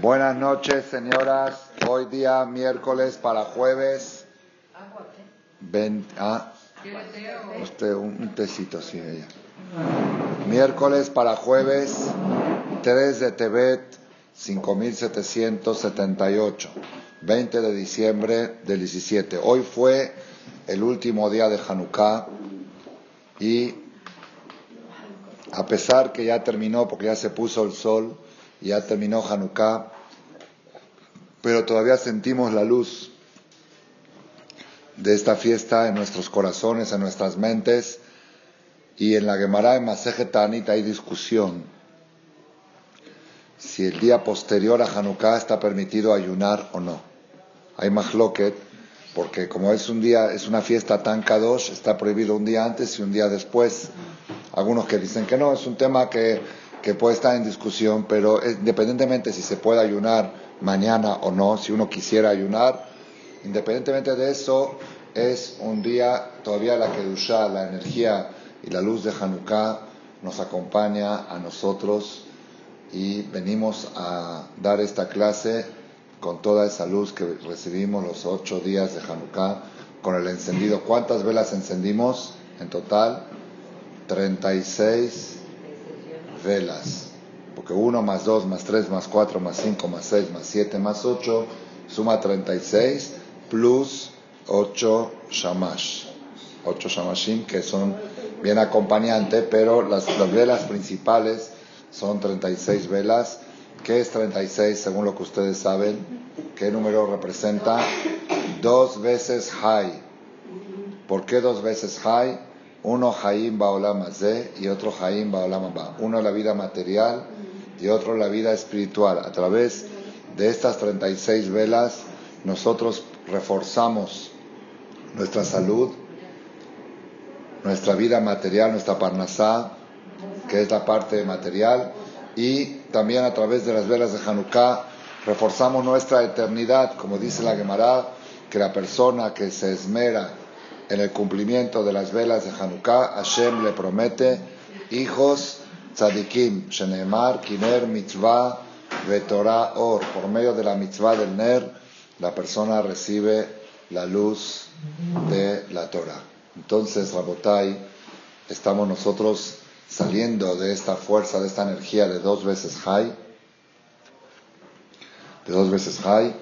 Buenas noches, señoras. Hoy día miércoles para jueves. ah, usted un, tecito, sí, ella. Miércoles para jueves 3 de Tebet 5778. 20 de diciembre del 17. Hoy fue el último día de Hanukkah y a pesar que ya terminó, porque ya se puso el sol, ya terminó Hanukkah, pero todavía sentimos la luz de esta fiesta en nuestros corazones, en nuestras mentes, y en la Gemara de Masejet hay discusión si el día posterior a Hanukkah está permitido ayunar o no. Hay mahloket, porque como es un día, es una fiesta tan kadosh, está prohibido un día antes y un día después. Algunos que dicen que no, es un tema que, que puede estar en discusión, pero independientemente si se puede ayunar mañana o no, si uno quisiera ayunar, independientemente de eso, es un día todavía la Kedushá, la energía y la luz de Hanukkah nos acompaña a nosotros y venimos a dar esta clase con toda esa luz que recibimos los ocho días de Hanukkah, con el encendido. ¿Cuántas velas encendimos en total? 36 velas. Porque 1 más 2 más 3 más 4 más 5 más 6 más 7 más 8 suma 36 plus 8 shamash. 8 shamashim que son bien acompañantes, pero las, las velas principales son 36 velas. ¿Qué es 36 según lo que ustedes saben? ¿Qué número representa? Dos veces Hay. ¿Por qué dos veces Hay? Uno Haim Baolam y otro Haim Baolam Ba. Uno la vida material y otro la vida espiritual. A través de estas 36 velas nosotros reforzamos nuestra salud, nuestra vida material, nuestra parnasá, que es la parte material, y también a través de las velas de Hanukkah reforzamos nuestra eternidad, como dice la Gemara, que la persona que se esmera en el cumplimiento de las velas de Hanukkah, Hashem le promete hijos tzadikim, shenemar, kiner, mitzvah, vetorah, or. Por medio de la mitzvah del ner, la persona recibe la luz de la Torah. Entonces, Rabotai, estamos nosotros saliendo de esta fuerza, de esta energía de dos veces high, de dos veces high,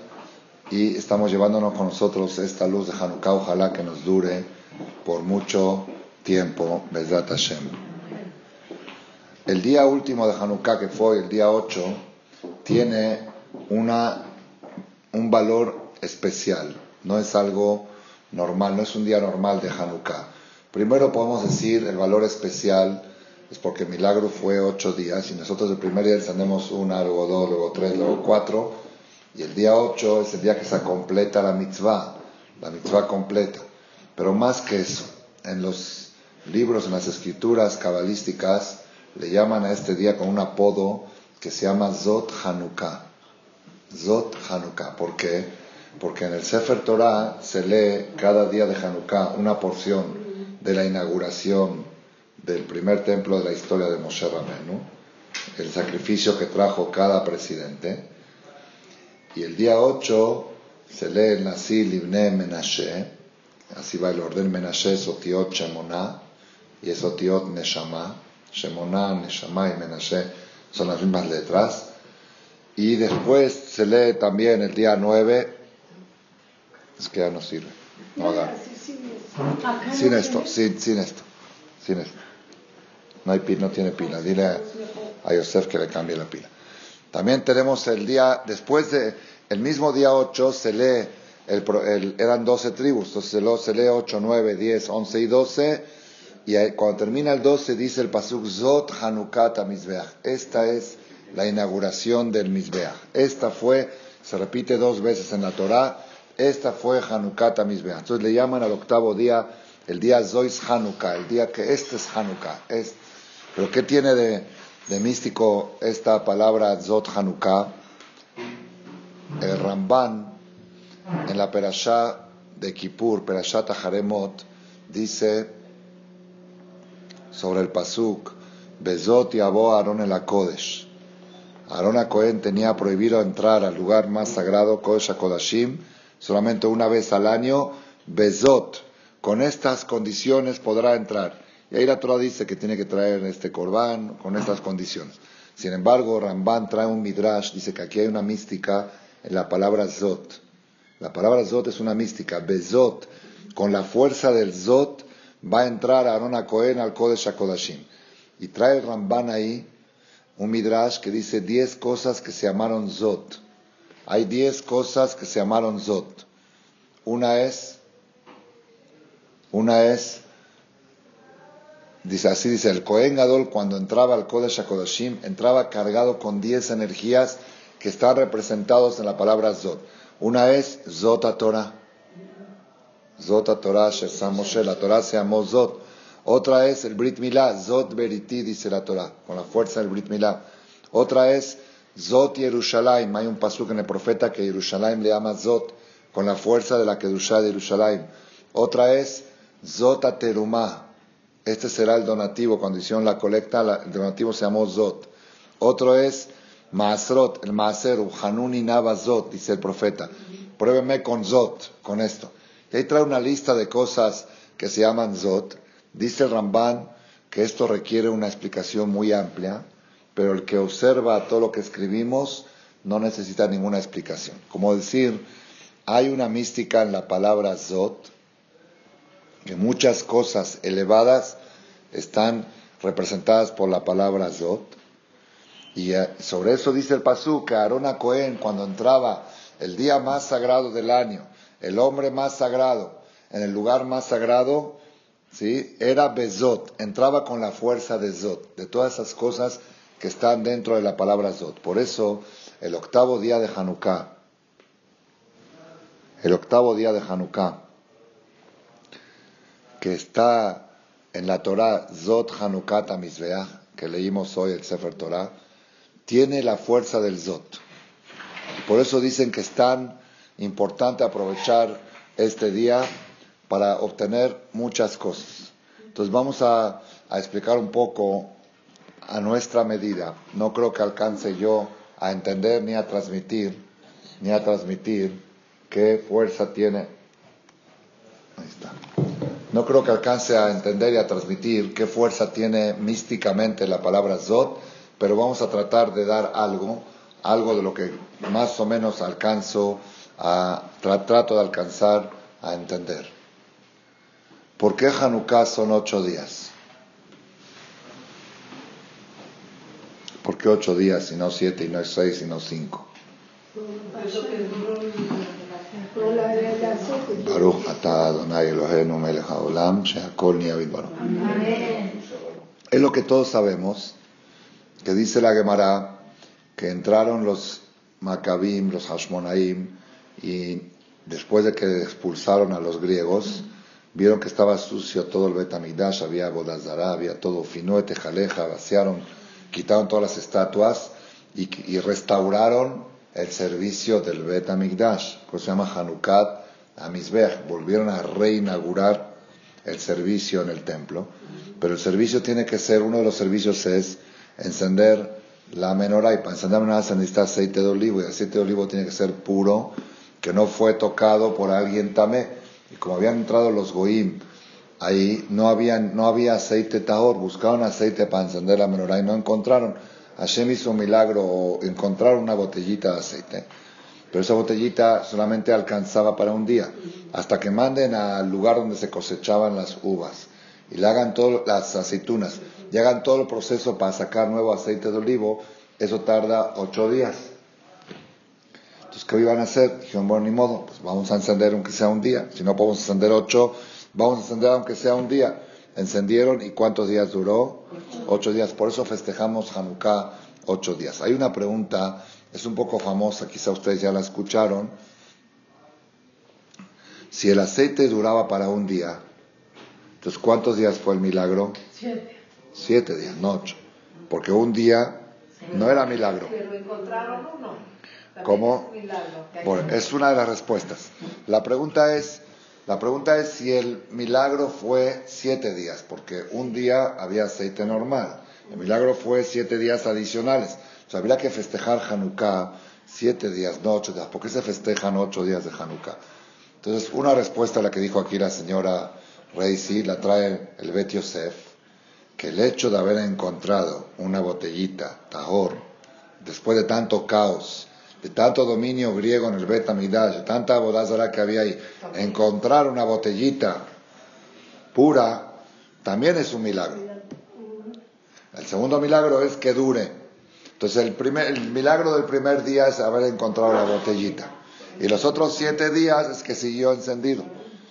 y estamos llevándonos con nosotros esta luz de Hanukkah, ojalá que nos dure por mucho tiempo, Bezrat Hashem. El día último de Hanukkah, que fue el día 8, tiene una, un valor especial, no es algo normal, no es un día normal de Hanukkah. Primero podemos decir el valor especial es porque el milagro fue ocho días y nosotros el primer día encendemos una, luego dos, luego tres, luego cuatro y el día 8 es el día que se completa la mitzvah, la mitzvah completa. Pero más que eso, en los libros, en las escrituras cabalísticas, le llaman a este día con un apodo que se llama Zot Hanukkah. Zot Hanukkah. ¿Por qué? Porque en el Sefer Torah se lee cada día de Hanukkah una porción de la inauguración del primer templo de la historia de Moshe Rabbeinu, el sacrificio que trajo cada presidente y el día 8 se lee el Nasi Libne Menashe, así va el orden Menashe, Sotiot Shemona, y es Sotiot Neshama, Shemona, Neshama y Menashe son las mismas letras. Y después se lee también el día 9, es que ya no sirve, no haga. Sin esto, sin, sin esto, sin esto. No, hay no tiene pila. Dile a Yosef que le cambie la pila. También tenemos el día, después de, el mismo día 8 se lee, eran 12 tribus, entonces se, lee 8, 9, 10, 11 y 12, y cuando termina el 12 dice el Pasuk Zot Hanukkah Mizbeach. Esta es la inauguración del Mizbeach. Esta fue, se repite dos veces en la Torah, esta fue Hanukkah Mizbeach. Entonces le llaman al octavo día el día Zois Hanukkah, el día que este es Hanukkah. Es, pero ¿qué tiene de, de místico esta palabra Zot Hanukkah, el Ramban en la Perashá de Kippur, Perashá Taharemot, dice sobre el Pasuk, Bezot Yabo Aaron el Akodesh. Aarón Cohen tenía prohibido entrar al lugar más sagrado, Kodesh Kodashim, solamente una vez al año, Bezot. Con estas condiciones podrá entrar. Y ahí la Torah dice que tiene que traer este corbán con estas condiciones. Sin embargo, Ramban trae un midrash, dice que aquí hay una mística en la palabra Zot. La palabra Zot es una mística. Bezot, con la fuerza del Zot, va a entrar Aarón Cohen al Kodesh HaKodashim. Y trae Ramban ahí un midrash que dice 10 cosas que se llamaron Zot. Hay 10 cosas que se llamaron Zot. Una es, una es, dice así, dice el Kohen Gadol cuando entraba al Kodesh HaKodashim, entraba cargado con 10 energías que están representados en la palabra Zot. Una es Zot Torah. Zot Torah, Moshe, la Torah se llamó Zot. Otra es el Brit Milá, Zot Beriti, dice la Torah, con la fuerza del Brit Milá. Otra es Zot Yerushalayim. Hay un pasuk en el profeta que Yerushalayim le llama Zot, con la fuerza de la Kedushá de Yerushalayim. Otra es Zot. Este será el donativo. Cuando hicieron la colecta, el donativo se llamó Zot. Otro es Maasrot, el Maaseru, Hanuni Nava Zot, dice el profeta. Pruébeme con Zot, con esto. Y ahí trae una lista de cosas que se llaman Zot. Dice el Ramban que esto requiere una explicación muy amplia, pero el que observa todo lo que escribimos no necesita ninguna explicación. Como decir, hay una mística en la palabra Zot, que muchas cosas elevadas están representadas por la palabra Zot. Y eh, sobre eso dice el Pasú que Aarón Cohen, cuando entraba el día más sagrado del año, el hombre más sagrado, en el lugar más sagrado, ¿sí? Era Bezot, entraba con la fuerza de Zot, de todas esas cosas que están dentro de la palabra Zot. Por eso, el octavo día de Hanukkah, el octavo día de Hanukkah, que está en la Torah Zot Hanukkah Tamizbeach, que leímos hoy el Sefer Torah, tiene la fuerza del Zot. Por eso dicen que es tan importante aprovechar este día para obtener muchas cosas. Entonces vamos a, explicar un poco a nuestra medida. No creo que alcance yo a entender ni a transmitir, ni a transmitir qué fuerza tiene. No creo que alcance a entender y a transmitir qué fuerza tiene místicamente la palabra Zot, pero vamos a tratar de dar algo, algo de lo que más o menos alcanzo a, trato de alcanzar a entender. ¿Por qué Hanukkah son ocho días? ¿Por qué ocho días y no siete y no seis y no cinco? Melech haolam she'akol Es lo que todos sabemos, que dice la Gemara, que entraron los Maccabim, los Hashmonaim, y después de que expulsaron a los griegos, Vieron que estaba sucio todo el Betamigdash, había Bodazara, había todo Finuete, Jaleja, vaciaron, quitaron todas las estatuas y, restauraron el servicio del Betamigdash, que se llama Hanukkah Amizbech. Volvieron a reinaugurar el servicio en el templo, pero el servicio tiene que ser, uno de los servicios es encender la menorá. Y para encender la menorá se necesita aceite de olivo. Y el aceite de olivo tiene que ser puro, que no fue tocado por alguien tamé. Y como habían entrado los goim, ahí no, habían, no había aceite tahor, buscaron aceite para encender la menorá y no encontraron. Hashem hizo un milagro, o encontraron una botellita de aceite, pero esa botellita solamente alcanzaba para un día, hasta que manden al lugar donde se cosechaban las uvas y le hagan todas las aceitunas y hagan todo el proceso para sacar nuevo aceite de olivo, eso tarda ocho días. Entonces, ¿qué iban a hacer? Dijeron, bueno, ni modo, pues vamos a encender aunque sea un día. Si no podemos encender ocho, vamos a encender aunque sea un día. Encendieron y ¿cuántos días duró? Ocho, días. Por eso festejamos Hanukkah ocho días. Hay una pregunta, es un poco famosa, quizá ustedes ya la escucharon. Si el aceite duraba para un día, entonces ¿cuántos días fue el milagro? Siete. Siete días, no ocho. Porque un día no era milagro. Pero encontraron uno. ¿Cómo? Bueno, es una de las respuestas. La pregunta es, la pregunta es si el milagro fue siete días, porque un día había aceite normal. El milagro fue siete días adicionales. sea, habría que festejar Hanukkah siete días, no ocho días. ¿Por qué se festejan ocho días de Hanukkah? Entonces, una respuesta a la que dijo aquí la señora Reisi la trae el Bet Yosef, que el hecho de haber encontrado una botellita, Tahor, después de tanto caos, de tanto dominio griego en el Bet Amidash, de tanta bodazara que había ahí, encontrar una botellita pura, también es un milagro. El segundo milagro es que dure. Entonces el, primer, el milagro del primer día es haber encontrado la botellita. Y los otros siete días es que siguió encendido.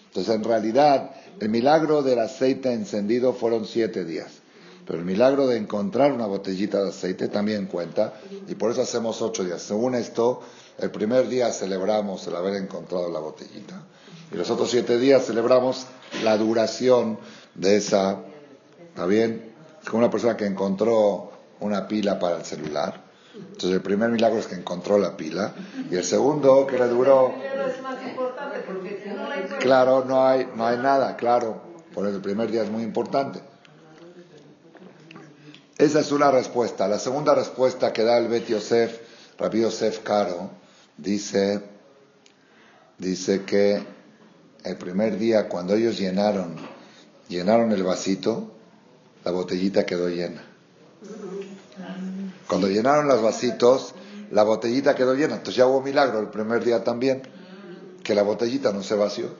Entonces en realidad el milagro del aceite encendido fueron siete días. Pero el milagro de encontrar una botellita de aceite también cuenta. Y por eso hacemos ocho días. Según esto, el primer día celebramos el haber encontrado la botellita. Y los otros siete días celebramos la duración de esa. ¿Está bien? Es como una persona que encontró una pila para el celular. Entonces el primer milagro es que encontró la pila y el segundo que le duró... Claro, no hay, no hay nada, claro. Por eso el primer día es muy importante. Esa es una respuesta. La segunda respuesta que da el Bet Yosef, Rabbi Yosef Caro, dice, dice que el primer día cuando ellos llenaron, llenaron el vasito, la botellita quedó llena. Cuando llenaron los vasitos, la botellita quedó llena. Entonces ya hubo milagro el primer día también, que la botellita no se vació.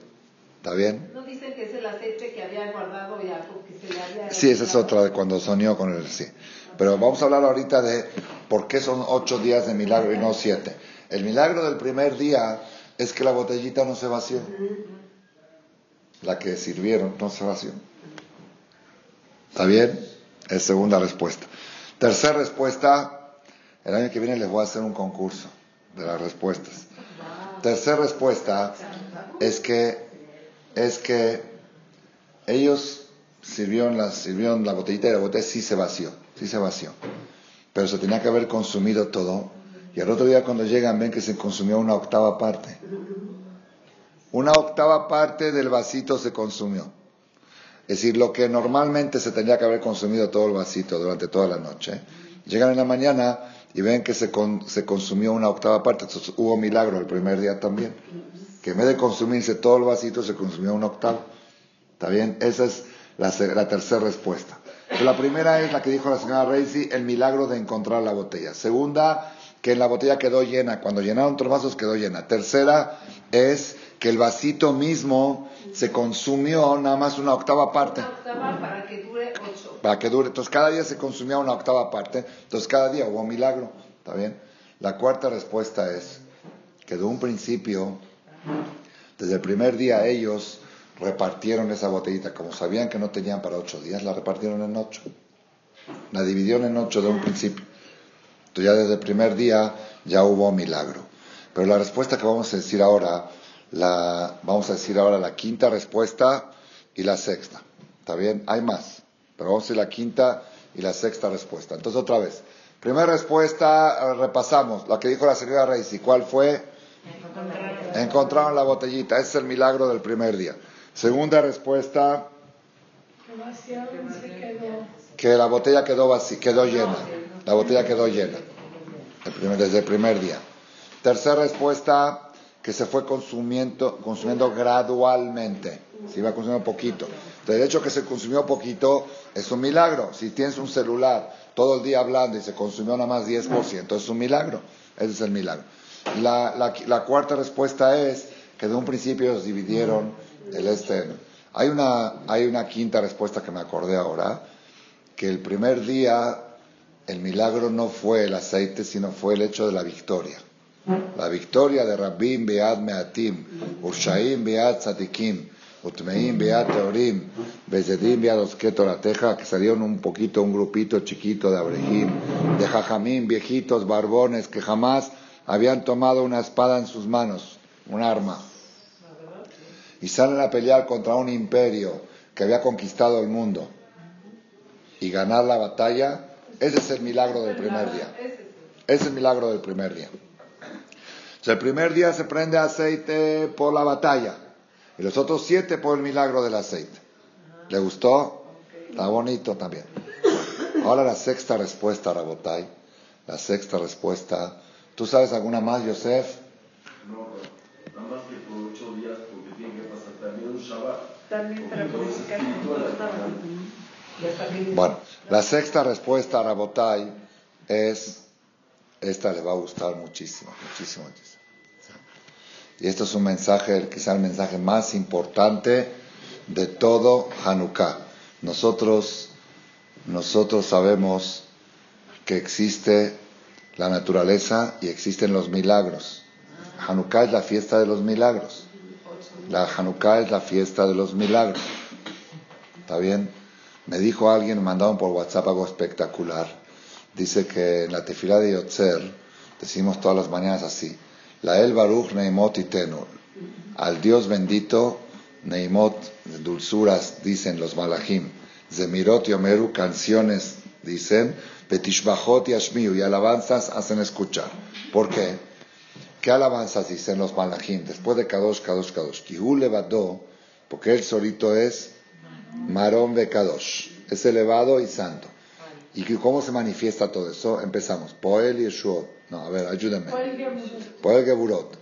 ¿Está bien? ¿No dicen que es el aceite que había guardado Jacob, que se le había... Sí, esa es otra de cuando soñó con el sí. Pero vamos a hablar ahorita de por qué son ocho días de milagro y no siete. El milagro del primer día es que la botellita no se vació. La que sirvieron no se vació. ¿Está bien? Es segunda respuesta. Tercera respuesta, el año que viene les voy a hacer un concurso de las respuestas. Tercera respuesta es que, es que ellos sirvieron la, sirvieron la botellita y la botella sí se vació, sí se vació. Pero se tenía que haber consumido todo. Y al otro día cuando llegan ven que se consumió una octava parte. Una octava parte del vasito se consumió. Es decir, lo que normalmente se tendría que haber consumido todo el vasito durante toda la noche, llegan en la mañana y ven que se, se consumió una octava parte. Entonces hubo milagro el primer día también. Que en vez de consumirse todo el vasito, se consumió una octava. ¿Está bien? Esa es la, tercera respuesta. la primera es la que dijo la señora Reisi, el milagro de encontrar la botella. Segunda, que la botella quedó llena. Cuando llenaron otros vasos quedó llena. Tercera es que el vasito mismo se consumió nada más una octava parte. Una octava para que dure ocho. Para que dure. Entonces cada día se consumía una octava parte. Entonces cada día hubo un milagro. ¿Está bien? La cuarta respuesta es que de un principio, desde el primer día ellos repartieron esa botellita. Como sabían que no tenían para ocho días, la repartieron en ocho. La dividieron en ocho de un principio. Entonces ya desde el primer día ya hubo milagro. Pero la respuesta que vamos a decir ahora la, vamos a decir ahora la quinta respuesta y la sexta. ¿Está bien? Hay más, pero vamos a decir la quinta y la sexta respuesta. Entonces, otra vez. Primera respuesta, eh, repasamos, la que dijo la señora Reis. ¿Y cuál fue? Encontraron. la botellita. Ese es el milagro del primer día. Segunda respuesta. Que la botella quedó, quedó llena. La botella quedó llena. desde el primer día. Tercera respuesta que se fue consumiendo, consumiendo gradualmente. Se iba consumiendo poquito. De hecho que se consumió poquito es un milagro. Si tienes un celular todo el día hablando y se consumió nada más 10%, es un milagro. Ese es el milagro. La, la, cuarta respuesta es que de un principio se dividieron el este. Hay una, hay una quinta respuesta que me acordé ahora, que el primer día el milagro no fue el aceite, sino fue el hecho de la victoria. La victoria de Rabbim Beat Meatim, Urshaim Beat Tzadikim, Utmeim Beat Teorim, Bezedim Beat Teja, que salieron un poquito, un grupito chiquito de Abrehim, de Jajamim, viejitos, barbones, que jamás habían tomado una espada en sus manos, un arma. Y salen a pelear contra un imperio que había conquistado el mundo. Y ganar la batalla, ese es el milagro del primer día. Ese es el milagro del primer día el primer día se prende aceite por la batalla y los otros siete por el milagro del aceite. ¿Le gustó? Está bonito también. Ahora la sexta respuesta, Rabotay. La sexta respuesta. ¿Tú sabes alguna más, Yosef? No, nada más que por ocho días, porque tiene que pasar también un Shabbat. Bueno, la sexta respuesta, Rabotai, es, esta le va a gustar muchísimo, muchísimo, muchísimo. Y esto es un mensaje, quizá el mensaje más importante de todo Hanukkah. Nosotros, nosotros sabemos que existe la naturaleza y existen los milagros. Hanukkah es la fiesta de los milagros. La Hanukkah es la fiesta de los milagros. ¿Está bien? Me dijo alguien, me mandaron por WhatsApp algo espectacular. Dice que en la tefilá de Yotzer decimos todas las mañanas así. La El Baruch Neimot Itenu. Al Dios bendito, Neimot, dulzuras, dicen los malachim. Zemirot Yomeru, canciones, dicen. Betishbachot Yashmiu, y alabanzas hacen escuchar. ¿Por qué? ¿Qué alabanzas dicen los malachim? Después de Kadosh, Kadosh, Kadosh. Kihu levadó, porque él solito es Marón Kadosh. Es elevado y santo. ¿Y cómo se manifiesta todo eso? Empezamos. Poel y Yeshua. No, a ver, ayúdenme. Poel Geburot.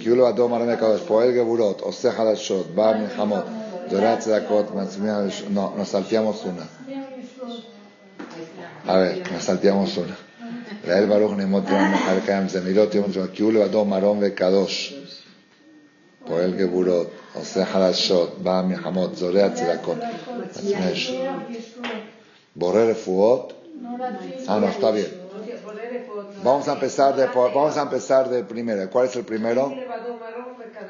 Kihu levadó, Marón Kadosh. Poel Geburot. Ose Hadashot. Ba Milhamot. Dorat Zedakot. No, nos salteamos una. A ver, nos salteamos una. לאל ברוך נמות יום מחר קיים זמירות יום זמן כי הוא לבדו מרום וקדוש פועל גבורות, עושה חלשות, בא מלחמות, זורע צדקות, מצמש, בורא רפואות, ah no, está bien. Vamos a empezar de, vamos a empezar de primero. ¿Cuál es el primero?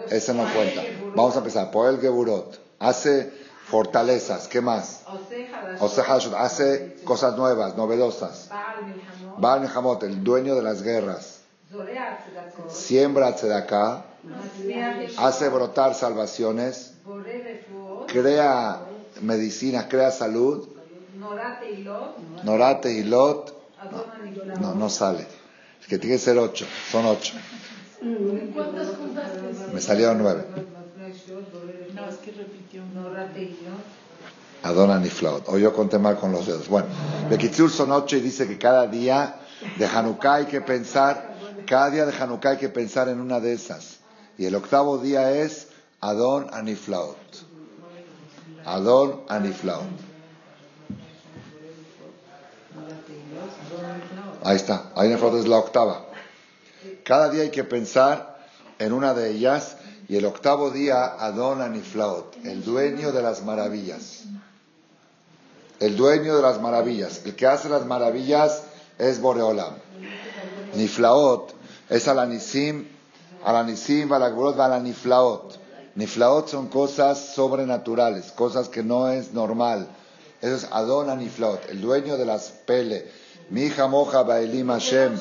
Ese no cuenta. Vamos a empezar. Poel Geburot. Hace fortalezas. ¿Qué más? Hace cosas nuevas, novedosas. Baal Hamot, el dueño de las guerras. Siembra Tzedaká. Hace brotar salvaciones. Crea medicinas, crea salud. Norate y Lot. No, no sale. Es que tiene que ser ocho. Son ocho. Me salieron nueve. No, es que repitió. Niflaot. O yo conté mal con los dedos. Bueno, Bekitsur son ocho y dice que cada día de Hanukkah hay que pensar, cada día de Hanukkah hay que pensar en una de esas. Y el octavo día es Adon Aniflaot. Adon Aniflaot. Ahí está, ahí es la octava. Cada día hay que pensar en una de ellas y el octavo día Adon Aniflaot, el dueño de las maravillas. El dueño de las maravillas, el que hace las maravillas es Boreolam. Niflaot es Alanisim, Alanisim, Alagbrot, Alaniflaot. Niflaot son cosas sobrenaturales, cosas que no es normal. Eso es Adon Aniflaot, el dueño de las pele. Mi moja Baelim Hashem,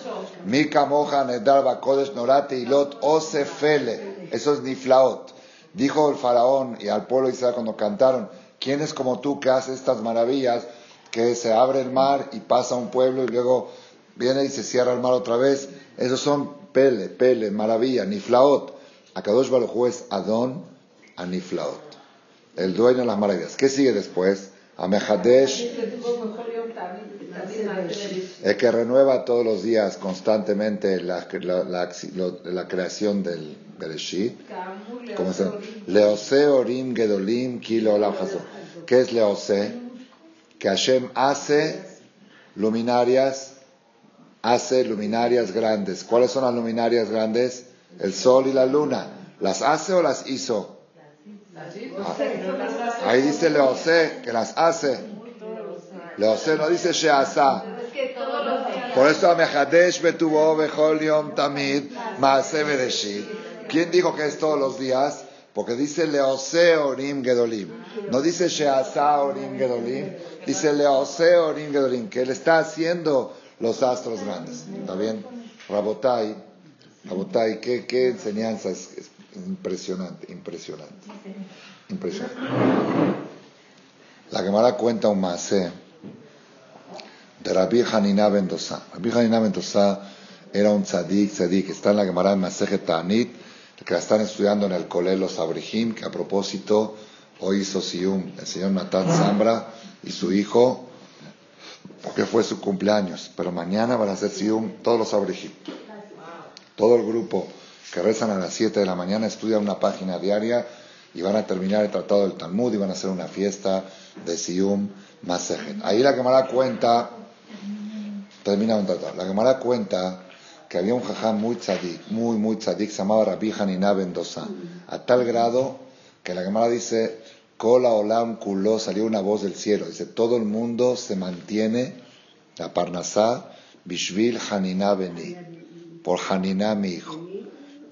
mi moja Nedar Bakodesh Norate Ilot Osefele. Eso es Niflaot. Dijo el faraón y al pueblo de Israel cuando cantaron, ¿quién es como tú que hace estas maravillas? Que se abre el mar y pasa un pueblo y luego viene y se cierra el mar otra vez. Esos son pele, pele, maravilla, Niflaot. Akadosh Baruj es Adon a Niflaot. El dueño de las maravillas. ¿Qué sigue después? Amehadesh el que renueva todos los días constantemente la, la, creación del Bereshit. ¿Cómo se Leose Orim Gedolim Kilo ¿Qué es Leose? Que Hashem hace luminarias, hace luminarias grandes. ¿Cuáles son las luminarias grandes? El sol y la luna. ¿Las hace o las hizo? Ah, ahí dice Leose que las hace. Leose no dice Sheasa. Por eso Amehadesh betuvo bechol yom tamid maase. ¿Quién dijo que es todos los días? Porque dice Leose orim gedolim. No dice Sheasa orim gedolim. Dice Leose orim gedolim. Que él está haciendo los astros grandes. ¿Está bien? Rabotai. Rabotai, qué, qué enseñanza es, impresionante, impresionante. Impresionante. La Gemara cuenta un masé de Rabbi Hanina Bendosa. Rabbi Hanina Bendosa era un tzadik, tzadik, está en la Gemara en Masejet Ta'anit, que la están estudiando en el Kolel Los Abrihim, que a propósito hoy hizo Siyum el señor Natán Zambra y su hijo porque fue su cumpleaños. Pero mañana van a hacer Sium todos los abrejim. Todo el grupo que rezan a las 7 de la mañana estudia una página diaria y van a terminar el tratado del Talmud y van a hacer una fiesta de Sium Masejet. Ahí la Gemara cuenta, termina un tratado, la Gemara cuenta que había un jajam muy tzadik, muy, muy tzadik, se llamaba Rabbi Hanina a tal grado que la Gemara dice, Kola Olam Kulo, salió una voz del cielo, dice, todo el mundo se mantiene, la Parnasá, Bishvil Hanina Beni, por Hanina mi hijo.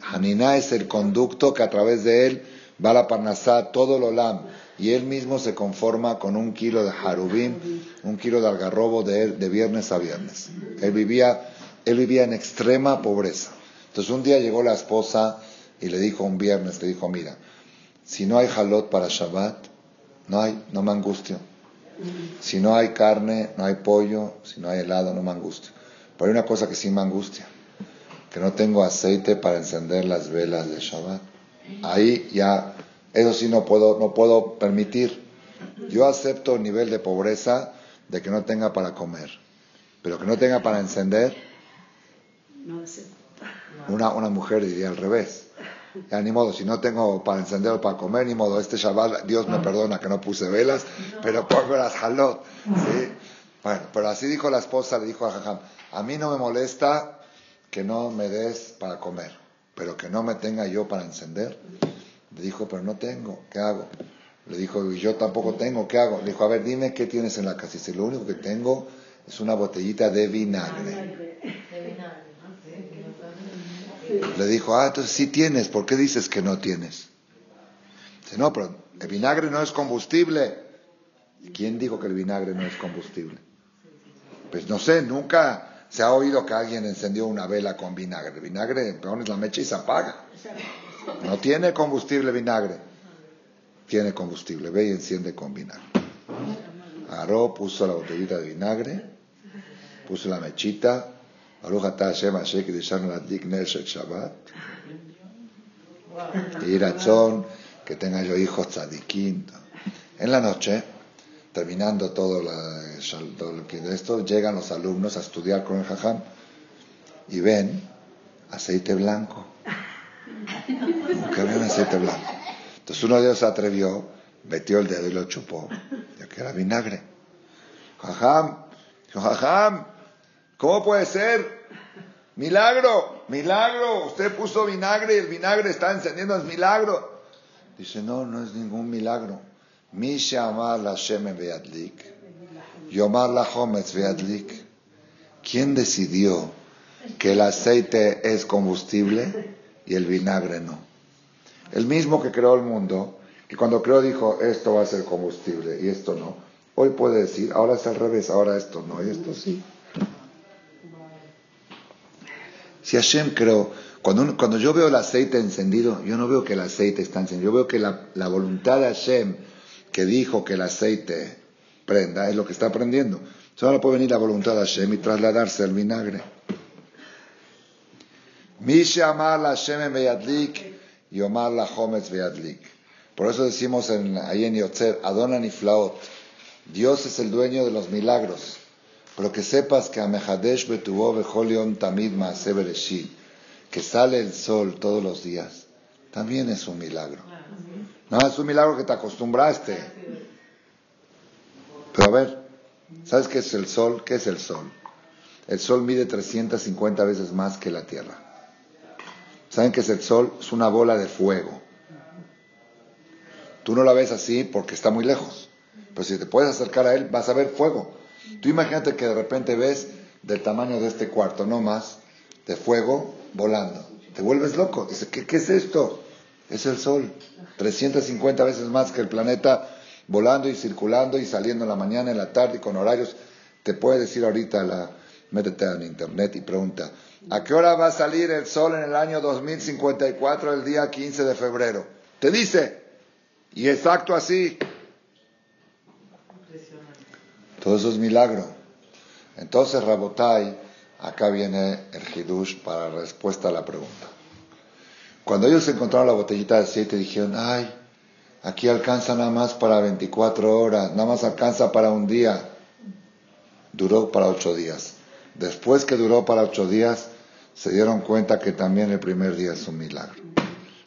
Hanina es el conducto que a través de él va la Parnasá, todo el Olam, y él mismo se conforma con un kilo de harubim, un kilo de algarrobo de, viernes a viernes. Él vivía él vivía en extrema pobreza. Entonces un día llegó la esposa y le dijo un viernes, le dijo, mira, si no hay halot para Shabbat, no hay, no me angustio. Si no hay carne, no hay pollo, si no hay helado, no me angustio. Pero hay una cosa que sí me angustia, que no tengo aceite para encender las velas de Shabbat. Ahí ya, eso sí no puedo, no puedo permitir. Yo acepto el nivel de pobreza de que no tenga para comer, pero que no tenga para encender, una, una mujer diría al revés. Ya ni modo, si no tengo para encender o para comer, ni modo, este Shabbat, Dios me perdona que no puse velas, pero pongo las halot. ¿sí? Bueno, pero así dijo la esposa, le dijo a Jajam, a mí no me molesta que no me des para comer, pero que no me tenga yo para encender. Le dijo, pero no tengo, ¿qué hago? Le dijo, y yo tampoco tengo, ¿qué hago? Le dijo, a ver, dime qué tienes en la casa. Y dice, lo único que tengo es una botellita de vinagre. Le dijo, ah, entonces sí tienes, ¿por qué dices que no tienes? Dice, no, pero el vinagre no es combustible. ¿Quién dijo que el vinagre no es combustible? Pues no sé, nunca se ha oído que alguien encendió una vela con vinagre. El vinagre, pones la mecha y se apaga. No tiene combustible vinagre. Tiene combustible, ve y enciende con vinagre. Agarró, puso la botellita de vinagre, puso la mechita. Y razón que tenga yo hijos tzadikim. En la noche, terminando todo, la, todo lo que de esto, llegan los alumnos a estudiar con el jajam y ven aceite blanco. Que ven aceite blanco. Entonces uno de ellos se atrevió, metió el dedo y lo chupó, ya que era vinagre. Jajam, jajam, ¿Cómo puede ser? Milagro, milagro. Usted puso vinagre y el vinagre está encendiendo, es milagro. Dice, no, no es ningún milagro. Misha amar la sheme beadlik. Yomar la hometz beadlik. ¿Quién decidió que el aceite es combustible y el vinagre no? El mismo que creó el mundo, que cuando creó dijo, esto va a ser combustible y esto no. Hoy puede decir, ahora es al revés, ahora esto no y esto sí. Si Hashem creó, cuando, cuando yo veo el aceite encendido, yo no veo que el aceite está encendido, yo veo que la, voluntad de Hashem que dijo que el aceite prenda es lo que está prendiendo. Entonces ahora puede venir la voluntad de Hashem y trasladarse al vinagre. Misha amar la Hashem beyadlik y omar la Hometz beyadlik. Por eso decimos en, ahí en Yotzer, Adonan y Dios es el dueño de los milagros. Pero que sepas que Amehadesh Betubo Bejolion Tamid Maase que sale el sol todos los días, también es un milagro. No, es un milagro que te acostumbraste. Pero a ver, ¿sabes qué es el sol? ¿Qué es el sol? El sol mide 350 veces más que la Tierra. ¿Saben el sol? Es una bola de fuego. Tú no la ves así porque está muy lejos. Pero si te puedes acercar a él, vas a ver fuego. Tú imagínate que de repente ves del tamaño de este cuarto, no más, de fuego volando. Te vuelves loco. Dice, ¿qué, qué es esto? Es el sol. 350 veces más que el planeta volando y circulando y saliendo en la mañana, en la tarde y con horarios. Te puede decir ahorita la, métete en internet y pregunta, ¿a qué hora va a salir el sol en el año 2054, el día 15 de febrero? Te dice, y exacto así, todo eso es milagro. Entonces, Rabotai, acá viene el Hidush para respuesta a la pregunta. Cuando ellos encontraron la botellita de aceite, dijeron, ay, aquí alcanza nada más para 24 horas, nada más alcanza para un día. duró para ocho días. Después que duró para ocho días, se dieron cuenta que también el primer día es un milagro.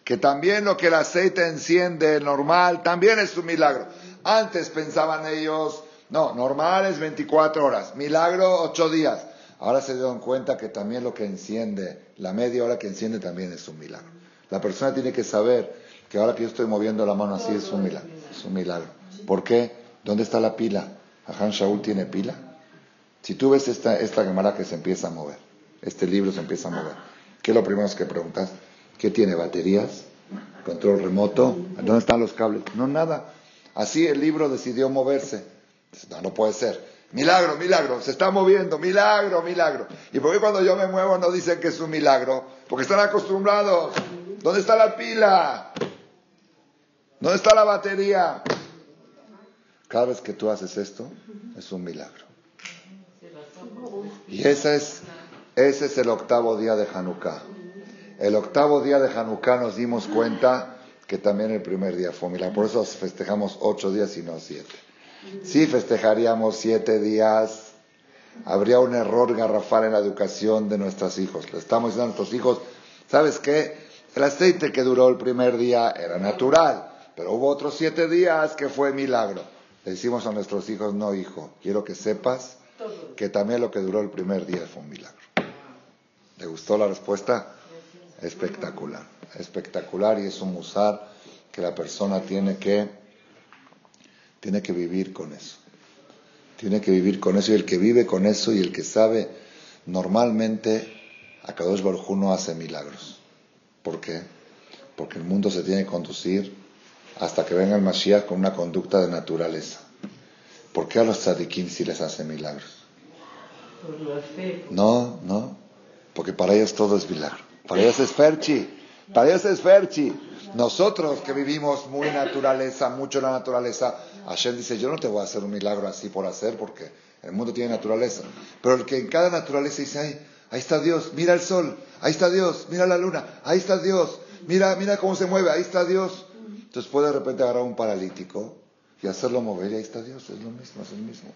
Que también lo que el aceite enciende normal también es un milagro. Antes pensaban ellos, no, normal es 24 horas, milagro ocho días. Ahora se dieron cuenta que también lo que enciende, la media hora que enciende también es un milagro. La persona tiene que saber que ahora que yo estoy moviendo la mano así es un milagro. Es un milagro. ¿Por qué? ¿Dónde está la pila? ¿Ahan Shaul tiene pila? Si tú ves esta, esta cámara que se empieza a mover, este libro se empieza a mover, ¿qué es lo primero que preguntas? ¿Qué tiene? ¿Baterías? ¿Control remoto? ¿Dónde están los cables? No, nada. Así el libro decidió moverse. No, no puede ser. Milagro, milagro, se está moviendo, milagro, milagro. ¿Y por qué cuando yo me muevo no dicen que es un milagro? Porque están acostumbrados. ¿Dónde está la pila? ¿Dónde está la batería? Cada vez que tú haces esto, es un milagro. Y ese es, ese es el octavo día de Hanukkah. El octavo día de Hanukkah nos dimos cuenta que también el primer día fue milagro. Por eso festejamos ocho días y no siete. Si festejaríamos siete días, habría un error garrafal en la educación de nuestros hijos. Le estamos diciendo a nuestros hijos, ¿sabes qué? El aceite que duró el primer día era natural, pero hubo otros siete días que fue milagro. Le decimos a nuestros hijos, no hijo, quiero que sepas que también lo que duró el primer día fue un milagro. ¿Le gustó la respuesta? Espectacular, espectacular y es un musar que la persona tiene que, tiene que vivir con eso. Tiene que vivir con eso y el que vive con eso y el que sabe, normalmente a Kadosh Baruj no hace milagros. ¿Por qué? Porque el mundo se tiene que conducir hasta que venga el Mashiach con una conducta de naturaleza. ¿Por qué a los tzadikim sí les hace milagros? No, no, porque para ellos todo es milagro. Para ellos es ferchi, para ellos es ferchi. Nosotros que vivimos muy naturaleza, mucho la naturaleza, Hashem dice, yo no te voy a hacer un milagro así por hacer, porque el mundo tiene naturaleza. Pero el que en cada naturaleza dice, ay, ahí está Dios, mira el sol, ahí está Dios, mira la luna, ahí está Dios, mira, mira cómo se mueve, ahí está Dios. Entonces puede de repente agarrar un paralítico y hacerlo mover y ahí está Dios, es lo mismo, es el mismo.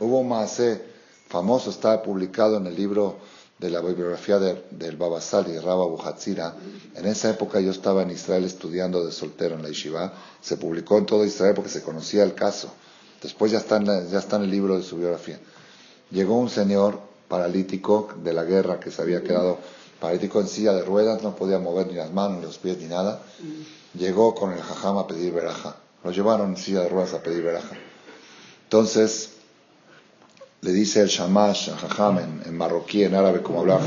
Hubo un maase famoso, está publicado en el libro de la bibliografía del Baba Sali, Rabba Buhatzira. En esa época yo estaba en Israel estudiando de soltero en la yeshiva. Se publicó en todo Israel porque se conocía el caso. Después ya está en, ya está en el libro de su biografía. Llegó un señor paralítico de la guerra que se había quedado paralítico en silla de ruedas, no podía mover ni las manos, ni los pies, ni nada. Llegó con el jajam a pedir veraja. Lo llevaron en silla de ruedas a pedir veraja. Entonces, le dice el shamash, jajam, en, marroquí, en árabe, como hablaba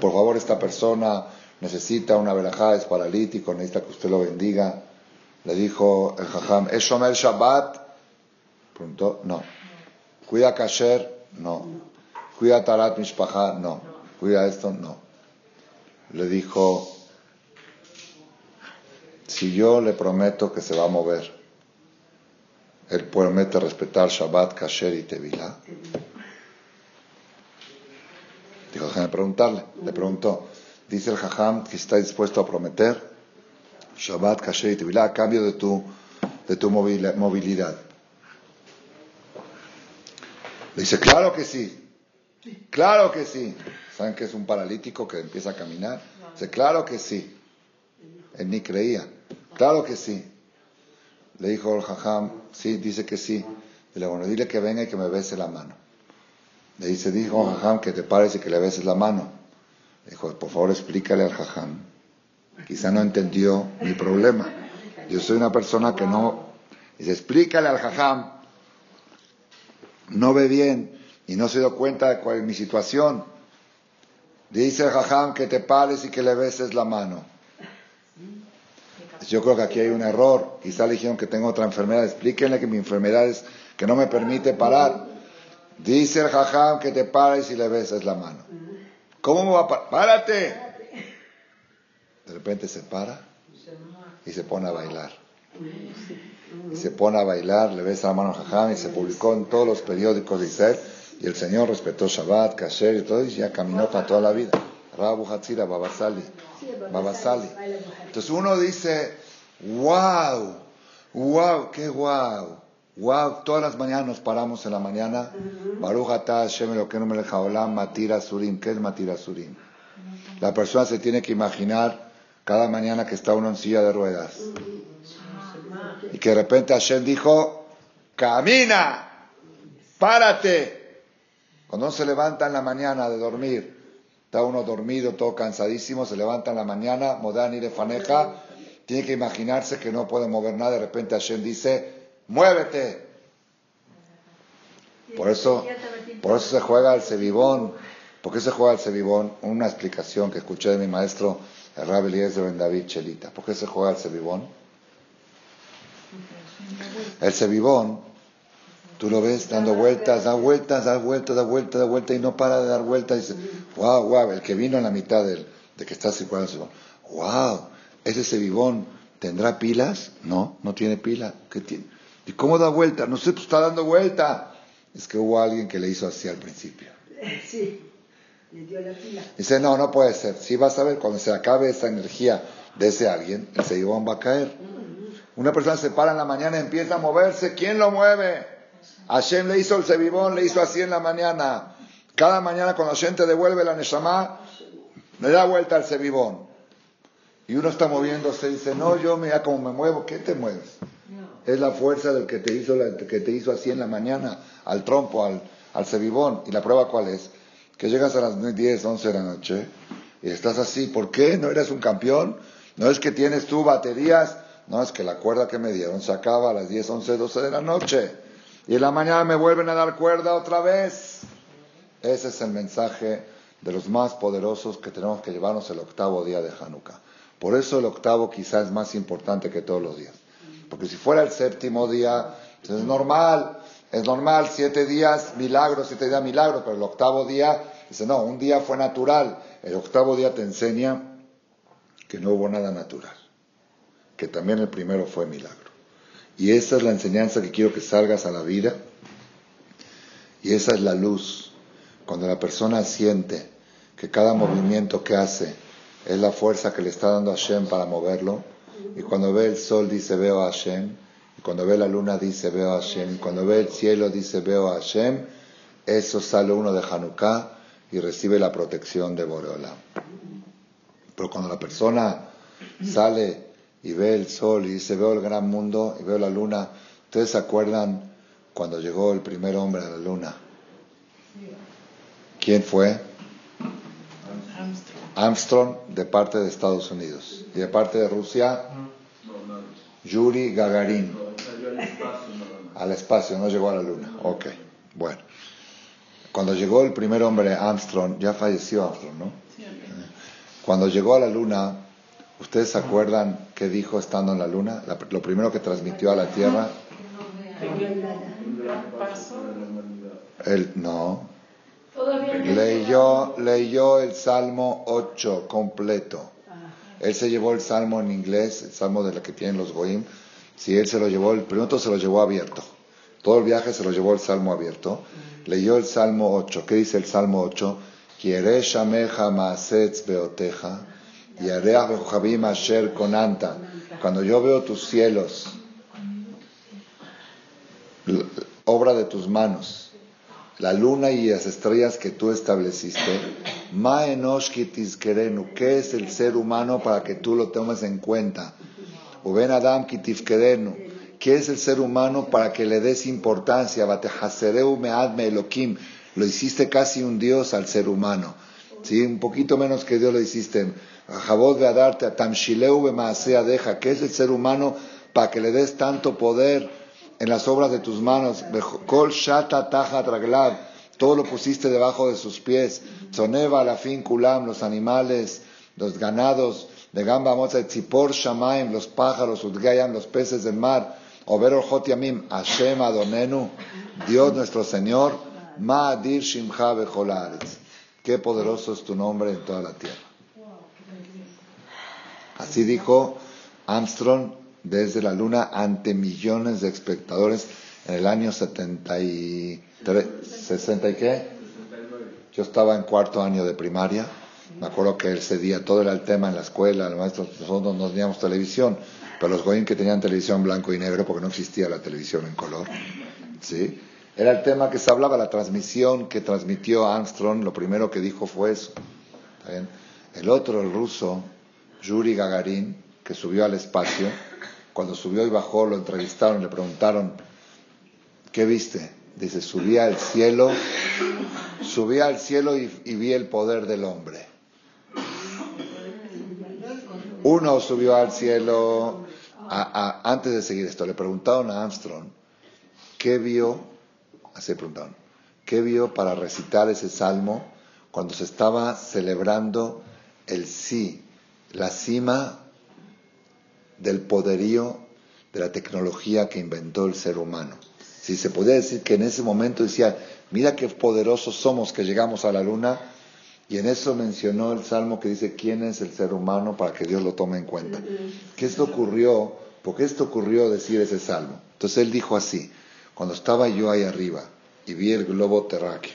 por favor, esta persona necesita una verajá, es paralítico, necesita que usted lo bendiga. Le dijo el jajam, ¿es Shomer Shabbat? Preguntó, no. ¿Cuida kasher? No. ¿Cuida tarat mishpacha? No. ¿Cuida esto? No. Le dijo, si yo le prometo que se va a mover, él promete respetar Shabbat, Kasher y Tevilá. Dijo preguntarle. Le preguntó, dice el Jajam que está dispuesto a prometer Shabbat, Kasher y Tevilá a cambio de tu, de tu movilidad. Le dice, claro que sí. Claro que sí. ¿Saben que es un paralítico que empieza a caminar? Dice, claro que sí. Él ni creía. Claro que sí. Le dijo el jajam, sí, dice que sí. Dile, bueno, dile que venga y que me bese la mano. Le dice, dijo jajam que te pares y que le beses la mano. Le dijo, por favor explícale al jajam. Quizá no entendió mi problema. Yo soy una persona que no... Dice, explícale al jajam. No ve bien y no se dio cuenta de cuál es mi situación. Dice el jajam que te pares y que le beses la mano. Yo creo que aquí hay un error. Quizá le dijeron que tengo otra enfermedad. Explíquenle que mi enfermedad es que no me permite parar. Dice el jajam que te pares y le beses la mano. ¿Cómo me va a parar? ¡Párate! De repente se para y se pone a bailar. Y se pone a bailar, le besa la mano al jajam y se publicó en todos los periódicos de Israel. Y el Señor respetó Shabbat, Kasher y todo y ya caminó para toda la vida. Rabu Hatzira, Babasali. Babasali. Entonces uno dice, wow, wow, qué wow, Wow, todas las mañanas nos paramos en la mañana. Baruch atah Hashem Elokeinu melech haolam matira surim. ¿Qué es matira surim? La persona se tiene que imaginar cada mañana que está uno en silla de ruedas. Y que de repente Hashem dijo, camina, párate. Cuando uno se levanta en la mañana de dormir, está uno dormido, todo cansadísimo, se levanta en la mañana, Modán y faneja, tiene que imaginarse que no puede mover nada, de repente Hashem dice, muévete. Por eso, por eso se juega el cebibón. ¿Por qué se juega el cebibón? Una explicación que escuché de mi maestro, el Rabbi Eliezer Ben David Chelita. ¿Por qué se juega el cebibón? El cebibón, tú lo ves dando vueltas, da vueltas, da vueltas, da vueltas, da vueltas y no para de dar vueltas. Y dice, wow, wow, el que vino en la mitad de que está circulando el cebibón. Wow, ese cebibón tendrá pilas? No, no tiene pila. ¿Qué tiene? ¿Y cómo da vuelta? No sé, pues está dando vuelta. Es que hubo alguien que le hizo así al principio. Sí, le dio la pila. Dice, no, no puede ser. Si vas a ver, cuando se acabe esa energía de ese alguien, el seguibón va a caer. Una persona se para en la mañana y empieza a moverse. ¿Quién lo mueve? Hashem le hizo el cebibón, le hizo así en la mañana. Cada mañana cuando Hashem te devuelve la Neshama, le da vuelta al cebibón. Y uno está moviéndose y dice, no, yo mira cómo me muevo. ¿Qué te mueves? Es la fuerza del que te hizo, que te hizo así en la mañana, al trompo, al, al cebibón. ¿Y la prueba cuál es? Que llegas a las 10, 11 de la noche y estás así. ¿Por qué? ¿No eres un campeón? ¿No es que tienes tú baterías? No, es que la cuerda que me dieron se acaba a las 10, 11, 12 de la noche. Y en la mañana me vuelven a dar cuerda otra vez. Ese es el mensaje de los más poderosos que tenemos que llevarnos el octavo día de Hanukkah. Por eso el octavo quizás es más importante que todos los días. Porque si fuera el séptimo día, es normal, es normal, siete días milagro, siete días milagro, pero el octavo día, dice, no, un día fue natural. El octavo día te enseña que no hubo nada natural, que también el primero fue milagro. Y esa es la enseñanza que quiero que salgas a la vida. Y esa es la luz. Cuando la persona siente que cada movimiento que hace es la fuerza que le está dando a Hashem para moverlo. Y cuando ve el sol dice veo a Hashem. Y cuando ve la luna dice veo a Hashem. Y cuando ve el cielo dice veo a Hashem. Eso sale uno de Hanukkah y recibe la protección de Boreolam. Pero cuando la persona sale y ve el sol y dice veo el gran mundo y veo la luna, ¿ustedes se acuerdan cuando llegó el primer hombre a la luna? ¿Quién fue? Armstrong de parte de Estados Unidos y de parte de Rusia Yuri Gagarin Salió al espacio no llegó a la luna. Ok, bueno. Cuando llegó el primer hombre Armstrong, ya falleció Armstrong, ¿no? Cuando llegó a la luna, ¿ustedes se acuerdan qué dijo estando en la luna? La- lo primero que transmitió a la Tierra, él no, leyó, leyó el Salmo 8 completo. Él se llevó el Salmo en inglés, el Salmo de la que tienen los Goim. Si él se lo llevó, el primero se lo llevó abierto. Todo el viaje se lo llevó el Salmo abierto. Leyó el Salmo 8. ¿Qué dice el Salmo 8? Quiere shameja maasetz beoteja, asher konanta. Cuando yo veo tus cielos, obra de tus manos, la luna y las estrellas que tú estableciste, tizkerenu, ¿qué es el ser humano para que tú lo tomes en cuenta? Uben Adam ki tifkerenu, ¿qué es el ser humano para que le des importancia? Lo hiciste casi un dios al ser humano, ¿sí? Un poquito menos que Dios lo hiciste. ¿qué es el ser humano para que le des tanto poder? En las obras de tus manos. Kol shata tajat raglav. Todo lo pusiste debajo de sus pies. Soneva, la fin kulam, los animales, los ganados, de gamba moza, tzipor shamaim, los pájaros, udgayam, los peces del mar. Over orjot yamim, Hashem Adonenu, Dios nuestro Señor, Ma'adir shimcha bechol haaretz. Qué poderoso es tu nombre en toda la tierra. Así dijo Armstrong desde la luna ante millones de espectadores en el año 73, 60 y qué? Yo estaba en cuarto año de primaria. Me acuerdo que ese día todo era el tema en la escuela, los maestros, nosotros no teníamos televisión. pero los goyim que tenían televisión blanco y negro, porque no existía la televisión en color, ¿sí? Era el tema que se hablaba, la transmisión que transmitió Armstrong, lo primero que dijo fue eso. El otro, el ruso, Yuri Gagarin, que subió al espacio, cuando subió y bajó, lo entrevistaron, le preguntaron, ¿qué viste? Dice, subí al cielo, subí al cielo y, vi el poder del hombre. Uno subió al cielo, antes de seguir esto, le preguntaron a Armstrong, ¿qué vio? Así preguntaron, ¿qué vio para recitar ese salmo cuando se estaba celebrando el sí, la cima del poderío de la tecnología que inventó el ser humano? Si se podía decir que en ese momento decía, mira qué poderosos somos que llegamos a la luna, y en eso mencionó el salmo que dice, ¿quién es el ser humano para que Dios lo tome en cuenta? ¿Qué esto ocurrió? ¿Por qué esto ocurrió decir ese salmo? Entonces él dijo así, cuando estaba yo ahí arriba y vi el globo terráqueo,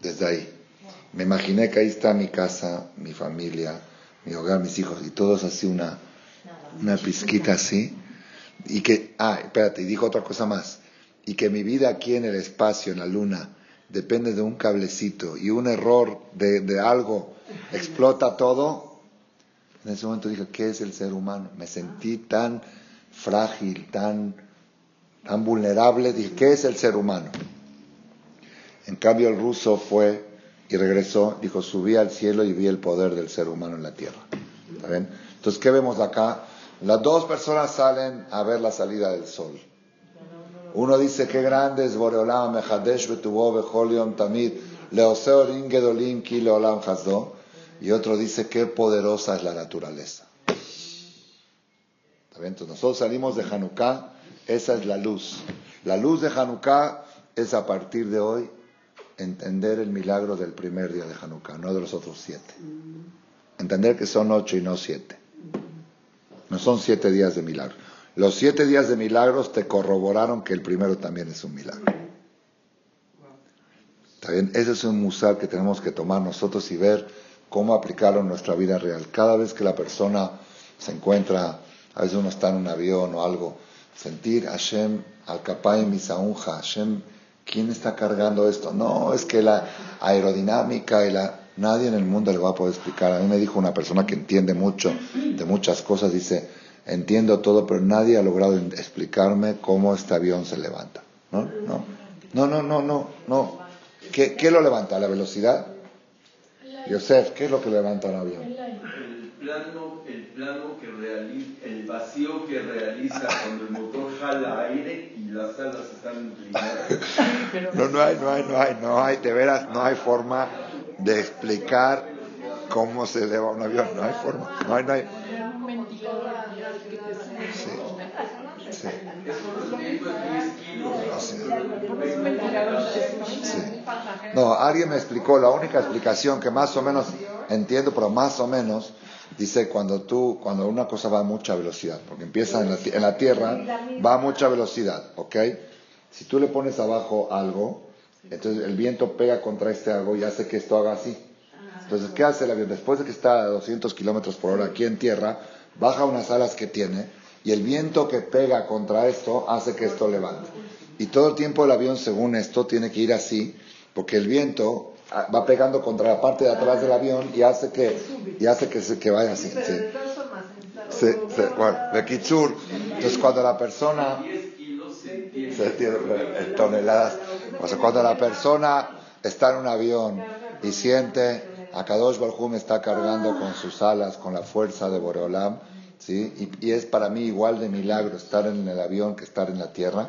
desde ahí, me imaginé que ahí está mi casa, mi familia, mi hogar, mis hijos, y todos así una, una pizquita así, y que, ah, espérate, y dijo otra cosa más, y que mi vida aquí en el espacio, en la luna, depende de un cablecito y un error de, algo explota todo, en ese momento dije, ¿qué es el ser humano? Me sentí tan frágil, tan, tan vulnerable, dije, ¿qué es el ser humano? En cambio el ruso fue y regresó, dijo, subí al cielo y vi el poder del ser humano en la tierra. ¿Está bien? Entonces, ¿qué vemos acá? Las dos personas salen a ver la salida del sol. Uno dice, qué grande es Boreolam, Mechadesh betuvo becholion tamid, leoseo gedolim ki leolam hasdo. Y otro dice, qué poderosa es la naturaleza. Entonces nosotros salimos de Hanukkah, esa es la luz. La luz de Hanukkah es a partir de hoy entender el milagro del primer día de Hanukkah, no de los otros siete. Entender que son ocho y no siete. No son siete días de milagro. Los siete días de milagros te corroboraron que el primero también es un milagro. ¿Está bien? Ese es un musar que tenemos que tomar nosotros y ver cómo aplicarlo en nuestra vida real. Cada vez que la persona se encuentra, a veces uno está en un avión o algo, sentir Hashem al capay misaunja, Hashem, ¿quién está cargando esto? No, es que la aerodinámica y la... Nadie en el mundo le va a poder explicar. A mí me dijo una persona que entiende mucho de muchas cosas, dice, entiendo todo, pero nadie ha logrado explicarme cómo este avión se levanta. ¿No? No, no, no, no, no. no. ¿Qué, ¿Qué lo levanta? ¿La velocidad? Yosef, ¿qué es lo que levanta un avión? El plano, el plano que realiza, el vacío que realiza cuando el motor jala aire y las alas están inclinadas. No, no hay, no hay, no hay, no hay, de veras, no hay forma de explicar cómo se eleva un avión, no hay forma, no hay, no. No, alguien me explicó, la única explicación que más o menos entiendo, pero más o menos, dice cuando tú, cuando una cosa va a mucha velocidad, porque empieza en la, en la tierra, va a mucha velocidad, ¿ok? Si tú le pones abajo algo, entonces el viento pega contra este algo y hace que esto haga así. Entonces, ¿qué hace el avión? Después de que está a 200 kilómetros por hora aquí en tierra, baja unas alas que tiene y el viento que pega contra esto hace que esto levante. Y todo el tiempo el avión, según esto, tiene que ir así, porque el viento ah, va pegando contra la parte de atrás del avión y hace que, y hace que, se, que vaya así. Sí. Sí, bueno, de Kitsur. Entonces, cuando la persona. Se tiene toneladas. O sea, cuando la persona está en un avión y siente a Kadosh Barhum está cargando con sus alas, con la fuerza de Boreolam, ¿sí? Y, es para mí igual de milagro estar en el avión que estar en la tierra,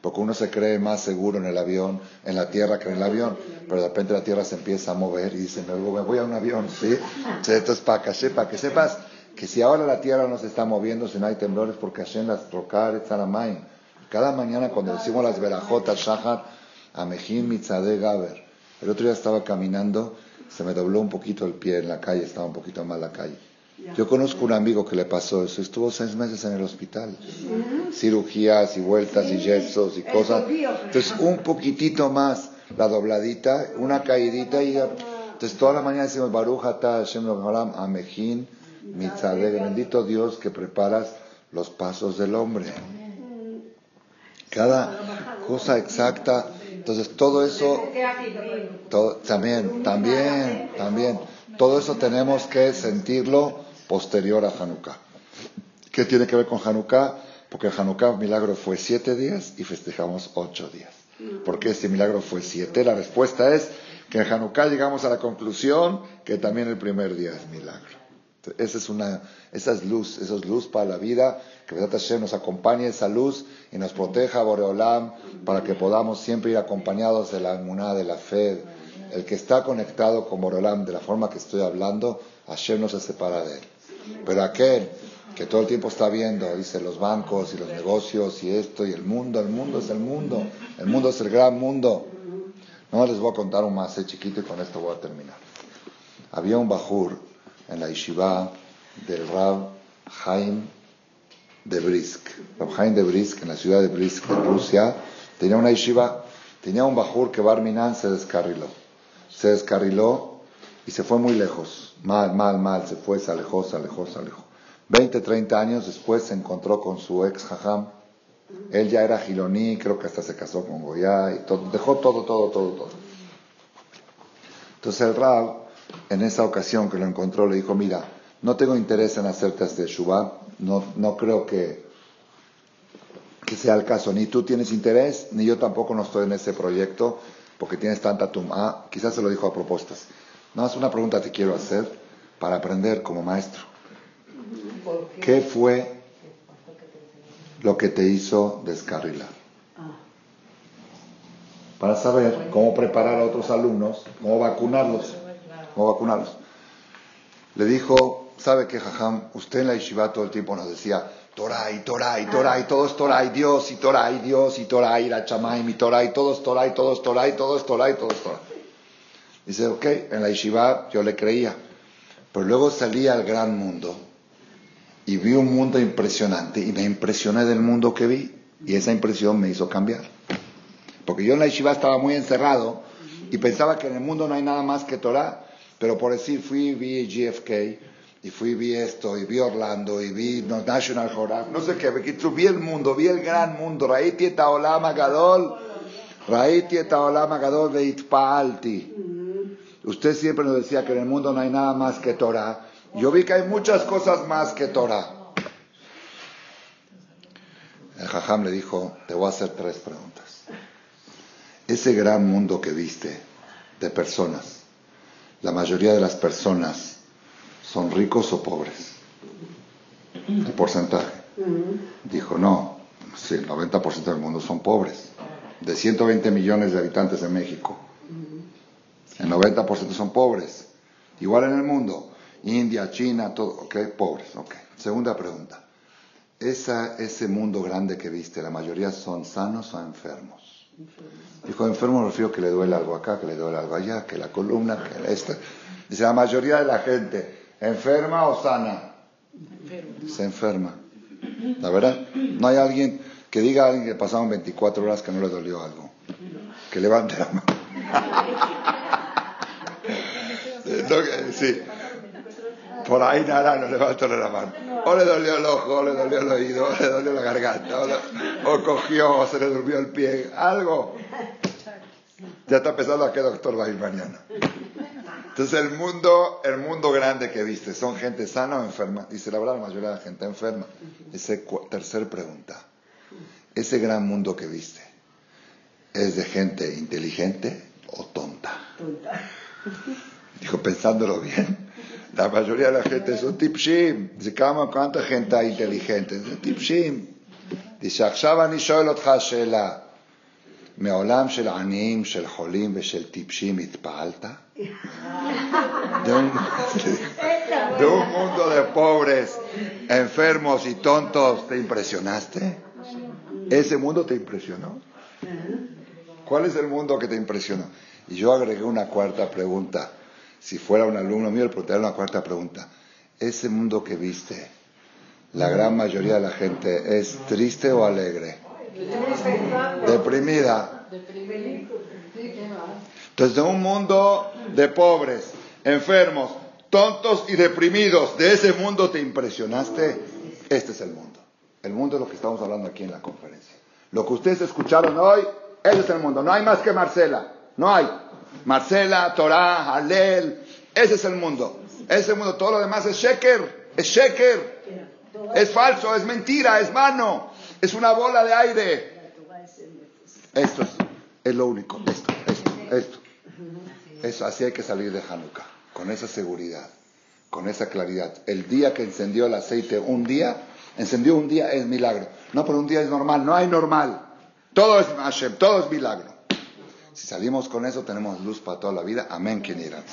porque uno se cree más seguro en el avión, en la tierra que en el avión, pero de repente la tierra se empieza a mover y dice, me voy a un avión, ¿sí? Entonces, para que, sepa, que sepas que si ahora la tierra no se está moviendo, si no hay temblores, porque Hashem las trocar, Cada mañana cuando decimos las verajotas, Shahar, Amejim, Mitzadeh, Gaber. El otro día estaba caminando, se me dobló un poquito el pie en la calle, estaba un poquito mal la calle. Yo conozco un amigo que le pasó eso, estuvo seis meses en el hospital, cirugías y vueltas y yesos y cosas. Entonces, un poquitito más, la dobladita, una caidita y entonces toda la mañana decimos Baruch Hashem Amejin Mitzadeh, bendito Dios que preparas los pasos del hombre. Cada cosa exacta. Entonces todo eso, todo, también, también, también, todo eso tenemos que sentirlo posterior a Hanukkah. ¿Qué tiene que ver con Hanukkah? Porque Hanukkah milagro fue siete días y festejamos ocho días. ¿Por qué este milagro fue siete? La respuesta es que en Hanukkah llegamos a la conclusión que también el primer día es milagro. Esa es, una, esa es luz, esa es luz para la vida, que Vedat Hashem nos acompañe esa luz y nos proteja Boreolam para que podamos siempre ir acompañados de la inmunidad, de la fe. El que está conectado con Boreolam de la forma que estoy hablando, Hashem no se separa de él. Pero aquel que todo el tiempo está viendo, dice los bancos y los negocios y esto y el mundo, el mundo es el mundo, el mundo es el gran mundo. No les voy a contar un más, eh, chiquito, y con esto voy a terminar. Había un bajur en la yeshiva del Rab Haim de Brisk. Rab Haim de Brisk, en la ciudad de Brisk, de Rusia, tenía una yeshiva, tenía un bajur que Barminan se descarriló. Se descarriló y se fue muy lejos. Mal, mal, mal. Se fue, se alejó, se alejó, se alejó. 20, 30 años después se encontró con su ex Jajam. Él ya era giloní, creo que hasta se casó con Goya y todo, dejó todo, todo, todo, todo. Entonces el Rab, en esa ocasión que lo encontró, le dijo, mira, no tengo interés en hacerte este Shubá, no, no creo que, que sea el caso, ni tú tienes interés, ni yo tampoco no estoy en ese proyecto, porque tienes tanta tumba. quizás se lo dijo a propuestas. No, es una pregunta te quiero hacer para aprender como maestro. ¿Qué fue lo que te hizo descarrilar? Para saber cómo preparar a otros alumnos, cómo vacunarlos, cómo vacunarlos. Le dijo, ¿sabe qué, Jajam? Usted en la yeshiva todo el tiempo nos decía, Toray, Toray, Toray, todo es Toray, Dios y Toray, Dios y Toray, la chamay, mi Toray, todo es Toray, todo es Toray, todo es Toray, todo es Toray. Dice, ok, en la yeshiva yo le creía, pero luego salí al gran mundo y vi un mundo impresionante y me impresioné del mundo que vi y esa impresión me hizo cambiar. Porque yo en la yeshiva estaba muy encerrado y pensaba que en el mundo no hay nada más que Torah, pero por decir fui y vi GFK y fui y vi esto y vi Orlando y vi National Geographic, no sé qué, vi el mundo, vi el gran mundo, Raiti et Gadol, Raiti Gadol Veitpaalti. Usted siempre nos decía que en el mundo no hay nada más que Torah yo vi que hay muchas cosas más que Torah. El Jajam le dijo, te voy a hacer tres preguntas. Ese gran mundo que viste de personas, la mayoría de las personas son ricos o pobres. El porcentaje. Dijo, no, sí, el 90% del mundo son pobres. De 120 millones de habitantes de México, el 90% son pobres. Igual en el mundo. India, China, todo, ok, pobres, ok. Segunda pregunta. Esa, ese mundo grande que viste, ¿la mayoría son sanos o enfermos? Dijo, enfermo me refiero que le duele algo acá, que le duele algo allá, que la columna, que esta. Dice, la mayoría de la gente, ¿enferma o sana? Se enferma. ¿La verdad? No hay alguien que diga a alguien que pasaron 24 horas que no le dolió algo. Que levante la mano. sí. Por ahí nada, no levantó la mano. O le dolió el ojo, o le dolió el oído, o le dolió la garganta, o, cogió, o se le durmió el pie, algo. Ya está pensando a qué doctor va a ir mañana. Entonces el mundo, el mundo grande que viste, ¿son gente sana o enferma? Dice la verdad, la mayoría de la gente enferma. Esa tercer pregunta. Ese gran mundo que viste, ¿es de gente inteligente o tonta? Tonta. Dijo, pensándolo bien, la mayoría de la gente son tipshim. Dice, ¿cuánta gente hay inteligente? זה טיפשים. dice, עכשיו אני שואל אותך שאלה. מעולם של עניים, של חולים ושל טיפשים התפעלת? De un, de un mundo de pobres, enfermos y tontos, ¿te impresionaste? ¿Ese mundo te impresionó? ¿Cuál es el mundo que te impresionó? Y yo agregué una cuarta pregunta si fuera un alumno mío, le preguntaría una cuarta pregunta. Ese mundo que viste, la gran mayoría de la gente, ¿es triste o alegre? Deprimida. Entonces, de un mundo de pobres, enfermos, tontos y deprimidos, ¿de ese mundo te impresionaste? Este es el mundo. El mundo es lo que estamos hablando aquí en la conferencia. Lo que ustedes escucharon hoy, ese es el mundo. No hay más que Marcela. No hay. Marcela, Torah, Halel. Ese es el mundo. Ese mundo. Todo lo demás es sheker. Es sheker. Es falso, es mentira, es vano. Es una bola de aire. Esto es, es lo único. Esto, esto, esto. Eso, así hay que salir de Hanukkah. Con esa seguridad. Con esa claridad. El día que encendió el aceite, un día, encendió un día es milagro. No, pero un día es normal. No hay normal. Todo es Hashem, todo es milagro. Si salimos con eso, tenemos luz para toda la vida. Amén, irá.